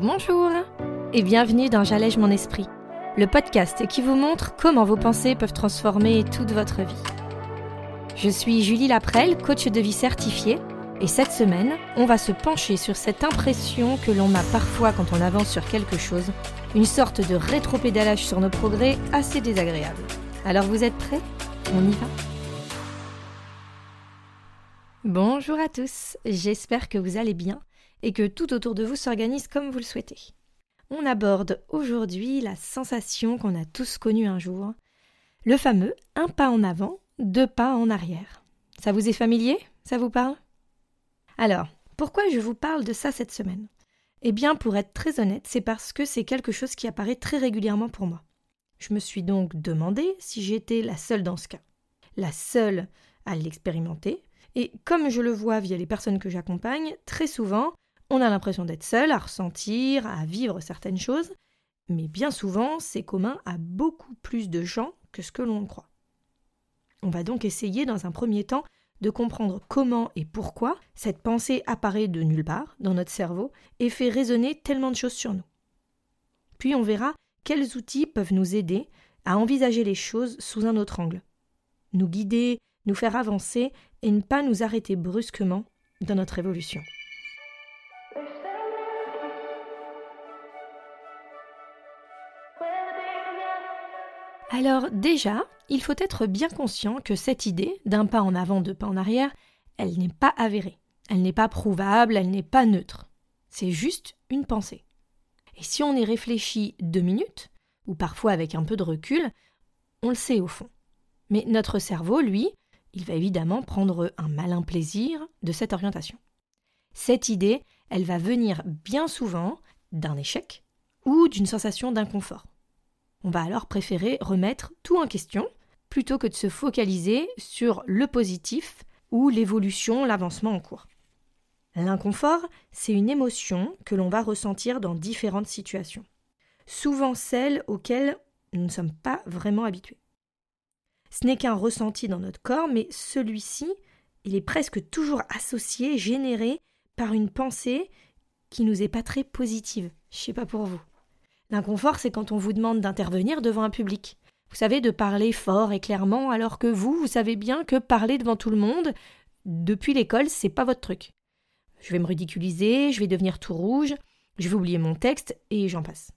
Bonjour et bienvenue dans J'allège mon esprit, le podcast qui vous montre comment vos pensées peuvent transformer toute votre vie. Je suis Julie Laprelle, coach de vie certifiée, et cette semaine, on va se pencher sur cette impression que l'on a parfois quand on avance sur quelque chose, une sorte de rétropédalage sur nos progrès assez désagréable. Alors vous êtes prêts? On y va? Bonjour à tous, j'espère que vous allez bien et que tout autour de vous s'organise comme vous le souhaitez. On aborde aujourd'hui la sensation qu'on a tous connue un jour, le fameux un pas en avant, deux pas en arrière. Ça vous est familier? Ça vous parle? Alors, pourquoi je vous parle de ça cette semaine? Eh bien, pour être très honnête, c'est parce que c'est quelque chose qui apparaît très régulièrement pour moi. Je me suis donc demandé si j'étais la seule dans ce cas. La seule à l'expérimenter. Et comme je le vois via les personnes que j'accompagne, très souvent, on a l'impression d'être seul à ressentir, à vivre certaines choses, mais bien souvent c'est commun à beaucoup plus de gens que ce que l'on croit. On va donc essayer dans un premier temps de comprendre comment et pourquoi cette pensée apparaît de nulle part dans notre cerveau et fait résonner tellement de choses sur nous. Puis on verra quels outils peuvent nous aider à envisager les choses sous un autre angle, nous guider, nous faire avancer et ne pas nous arrêter brusquement dans notre évolution. Alors déjà, il faut être bien conscient que cette idée d'un pas en avant, deux pas en arrière, elle n'est pas avérée, elle n'est pas prouvable, elle n'est pas neutre. C'est juste une pensée. Et si on y réfléchit deux minutes, ou parfois avec un peu de recul, on le sait au fond. Mais notre cerveau, lui, il va évidemment prendre un malin plaisir de cette orientation. Cette idée, elle va venir bien souvent d'un échec ou d'une sensation d'inconfort. On va alors préférer remettre tout en question plutôt que de se focaliser sur le positif ou l'évolution, l'avancement en cours. L'inconfort, c'est une émotion que l'on va ressentir dans différentes situations, souvent celles auxquelles nous ne sommes pas vraiment habitués. Ce n'est qu'un ressenti dans notre corps, mais celui-ci, il est presque toujours associé, généré par une pensée qui nous est pas très positive. Je sais pas pour vous. L'inconfort, c'est quand on vous demande d'intervenir devant un public. Vous savez, de parler fort et clairement, alors que vous, vous savez bien que parler devant tout le monde, depuis l'école, c'est pas votre truc. Je vais me ridiculiser, je vais devenir tout rouge, je vais oublier mon texte, et j'en passe.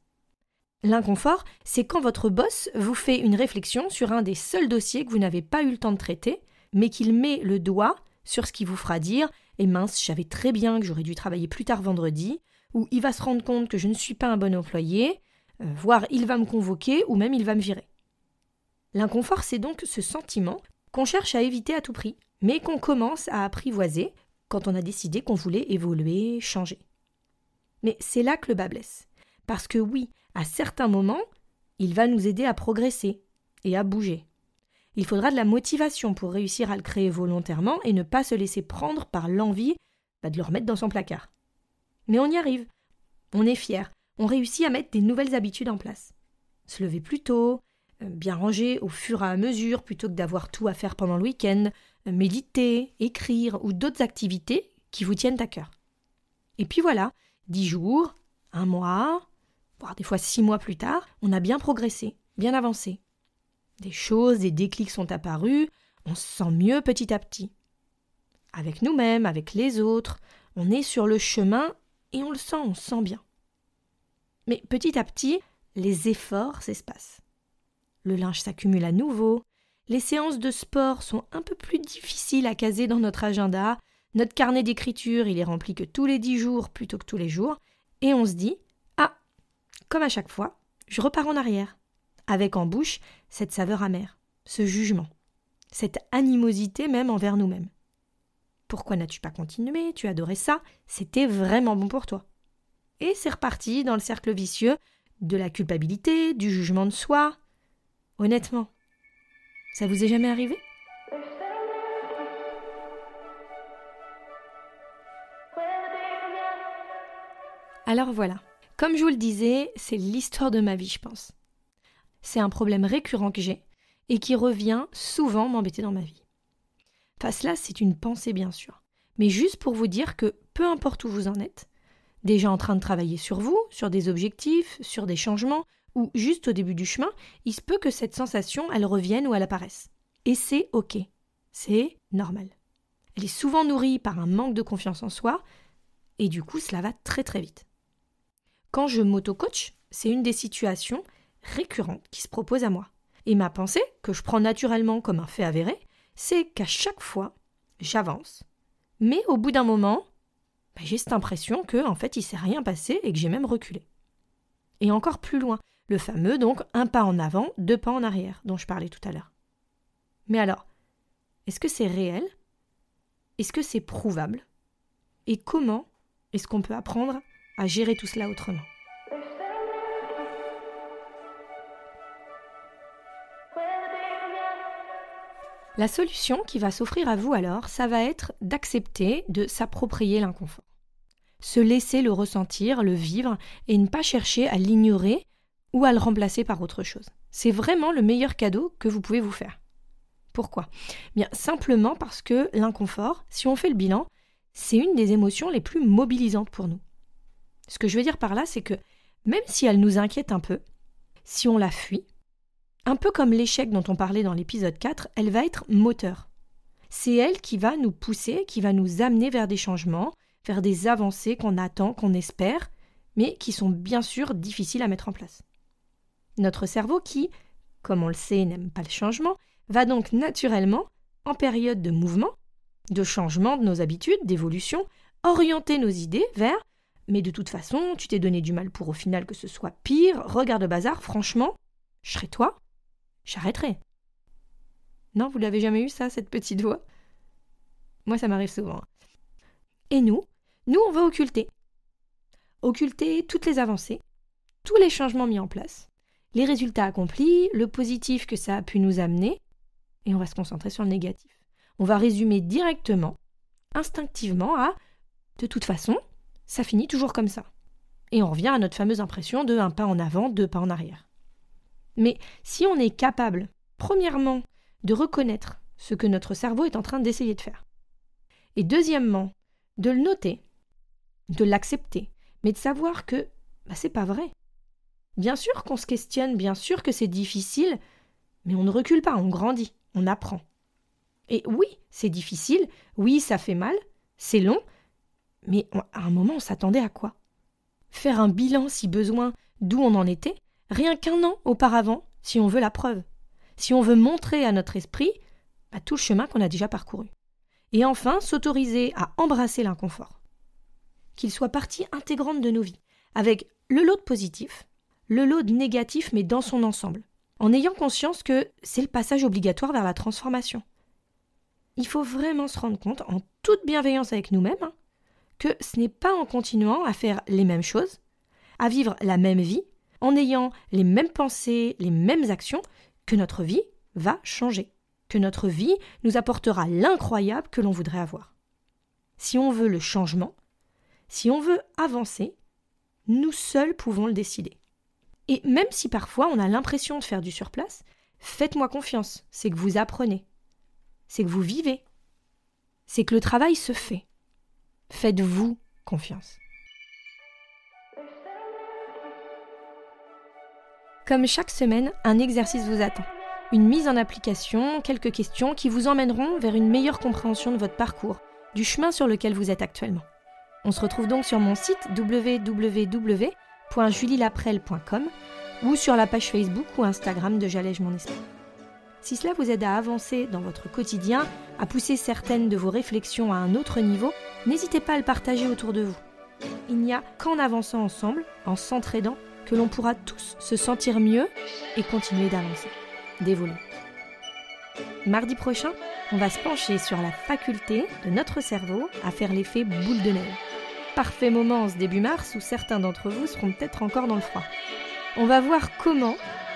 L'inconfort, c'est quand votre boss vous fait une réflexion sur un des seuls dossiers que vous n'avez pas eu le temps de traiter, mais qu'il met le doigt sur ce qui vous fera dire Et mince, je savais très bien que j'aurais dû travailler plus tard vendredi, ou il va se rendre compte que je ne suis pas un bon employé, euh, voire il va me convoquer, ou même il va me virer. L'inconfort, c'est donc ce sentiment qu'on cherche à éviter à tout prix, mais qu'on commence à apprivoiser quand on a décidé qu'on voulait évoluer, changer. Mais c'est là que le bas blesse. Parce que oui, à certains moments, il va nous aider à progresser et à bouger. Il faudra de la motivation pour réussir à le créer volontairement et ne pas se laisser prendre par l'envie bah, de le remettre dans son placard. Mais on y arrive. On est fier. On réussit à mettre des nouvelles habitudes en place. Se lever plus tôt, euh, bien ranger au fur et à mesure plutôt que d'avoir tout à faire pendant le week-end, euh, méditer, écrire ou d'autres activités qui vous tiennent à cœur. Et puis voilà, dix jours, un mois, voire des fois six mois plus tard, on a bien progressé, bien avancé. Des choses, des déclics sont apparus, on se sent mieux petit à petit. Avec nous-mêmes, avec les autres, on est sur le chemin et on le sent, on sent bien. Mais petit à petit, les efforts s'espacent. Le linge s'accumule à nouveau, les séances de sport sont un peu plus difficiles à caser dans notre agenda, notre carnet d'écriture il est rempli que tous les dix jours plutôt que tous les jours, et on se dit Ah, comme à chaque fois, je repars en arrière, avec en bouche cette saveur amère, ce jugement, cette animosité même envers nous-mêmes. Pourquoi n'as-tu pas continué? Tu adorais ça, c'était vraiment bon pour toi. Et c'est reparti dans le cercle vicieux de la culpabilité, du jugement de soi. Honnêtement, ça vous est jamais arrivé? Alors voilà, comme je vous le disais, c'est l'histoire de ma vie, je pense. C'est un problème récurrent que j'ai et qui revient souvent m'embêter dans ma vie. Enfin, cela, c'est une pensée, bien sûr. Mais juste pour vous dire que peu importe où vous en êtes, déjà en train de travailler sur vous, sur des objectifs, sur des changements, ou juste au début du chemin, il se peut que cette sensation, elle revienne ou elle apparaisse. Et c'est OK. C'est normal. Elle est souvent nourrie par un manque de confiance en soi, et du coup, cela va très très vite. Quand je m'auto-coach, c'est une des situations récurrentes qui se propose à moi. Et ma pensée, que je prends naturellement comme un fait avéré, c'est qu'à chaque fois, j'avance, mais au bout d'un moment, bah, j'ai cette impression que en fait il s'est rien passé et que j'ai même reculé. Et encore plus loin, le fameux donc un pas en avant, deux pas en arrière dont je parlais tout à l'heure. Mais alors, est-ce que c'est réel? Est-ce que c'est prouvable? Et comment est-ce qu'on peut apprendre à gérer tout cela autrement? La solution qui va s'offrir à vous alors, ça va être d'accepter de s'approprier l'inconfort. Se laisser le ressentir, le vivre, et ne pas chercher à l'ignorer ou à le remplacer par autre chose. C'est vraiment le meilleur cadeau que vous pouvez vous faire. Pourquoi? Bien simplement parce que l'inconfort, si on fait le bilan, c'est une des émotions les plus mobilisantes pour nous. Ce que je veux dire par là, c'est que même si elle nous inquiète un peu, si on la fuit, un peu comme l'échec dont on parlait dans l'épisode 4, elle va être moteur. C'est elle qui va nous pousser, qui va nous amener vers des changements, vers des avancées qu'on attend, qu'on espère, mais qui sont bien sûr difficiles à mettre en place. Notre cerveau qui, comme on le sait, n'aime pas le changement, va donc naturellement, en période de mouvement, de changement de nos habitudes, d'évolution, orienter nos idées vers mais de toute façon, tu t'es donné du mal pour au final que ce soit pire, regarde bazar, franchement, je serais toi, j'arrêterai. Non, vous l'avez jamais eu ça, cette petite voix? Moi, ça m'arrive souvent. Et nous Nous, on va occulter. Occulter toutes les avancées, tous les changements mis en place, les résultats accomplis, le positif que ça a pu nous amener, et on va se concentrer sur le négatif. On va résumer directement, instinctivement, à de toute façon, ça finit toujours comme ça. Et on revient à notre fameuse impression de un pas en avant, deux pas en arrière. Mais si on est capable, premièrement, de reconnaître ce que notre cerveau est en train d'essayer de faire, et deuxièmement, de le noter, de l'accepter, mais de savoir que bah, c'est pas vrai. Bien sûr qu'on se questionne, bien sûr que c'est difficile, mais on ne recule pas, on grandit, on apprend. Et oui, c'est difficile, oui, ça fait mal, c'est long, mais à un moment, on s'attendait à quoi? Faire un bilan si besoin d'où on en était, rien qu'un an auparavant, si on veut la preuve, si on veut montrer à notre esprit bah, tout le chemin qu'on a déjà parcouru. Et enfin, s'autoriser à embrasser l'inconfort. Qu'il soit partie intégrante de nos vies, avec le lot de positif, le lot de négatif, mais dans son ensemble, en ayant conscience que c'est le passage obligatoire vers la transformation. Il faut vraiment se rendre compte, en toute bienveillance avec nous-mêmes, hein, que ce n'est pas en continuant à faire les mêmes choses, à vivre la même vie, en ayant les mêmes pensées, les mêmes actions, que notre vie va changer, que notre vie nous apportera l'incroyable que l'on voudrait avoir. Si on veut le changement, si on veut avancer, nous seuls pouvons le décider. Et même si parfois on a l'impression de faire du surplace, faites-moi confiance, c'est que vous apprenez, c'est que vous vivez, c'est que le travail se fait. Faites-vous confiance. Comme chaque semaine, un exercice vous attend. Une mise en application, quelques questions qui vous emmèneront vers une meilleure compréhension de votre parcours, du chemin sur lequel vous êtes actuellement. On se retrouve donc sur mon site www.julielaprel.com ou sur la page Facebook ou Instagram de J'allège mon esprit. Si cela vous aide à avancer dans votre quotidien, à pousser certaines de vos réflexions à un autre niveau, n'hésitez pas à le partager autour de vous. Il n'y a qu'en avançant ensemble, en s'entraidant, que l'on pourra tous se sentir mieux et continuer d'avancer, d'évoluer. Mardi prochain, on va se pencher sur la faculté de notre cerveau à faire l'effet boule de neige. Parfait moment en ce début mars où certains d'entre vous seront peut-être encore dans le froid. On va voir comment,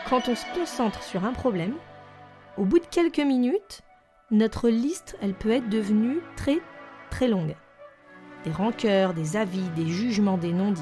quand on se concentre sur un problème, au bout de quelques minutes, notre liste, elle peut être devenue très très longue. Des rancœurs, des avis, des jugements, des non-dits.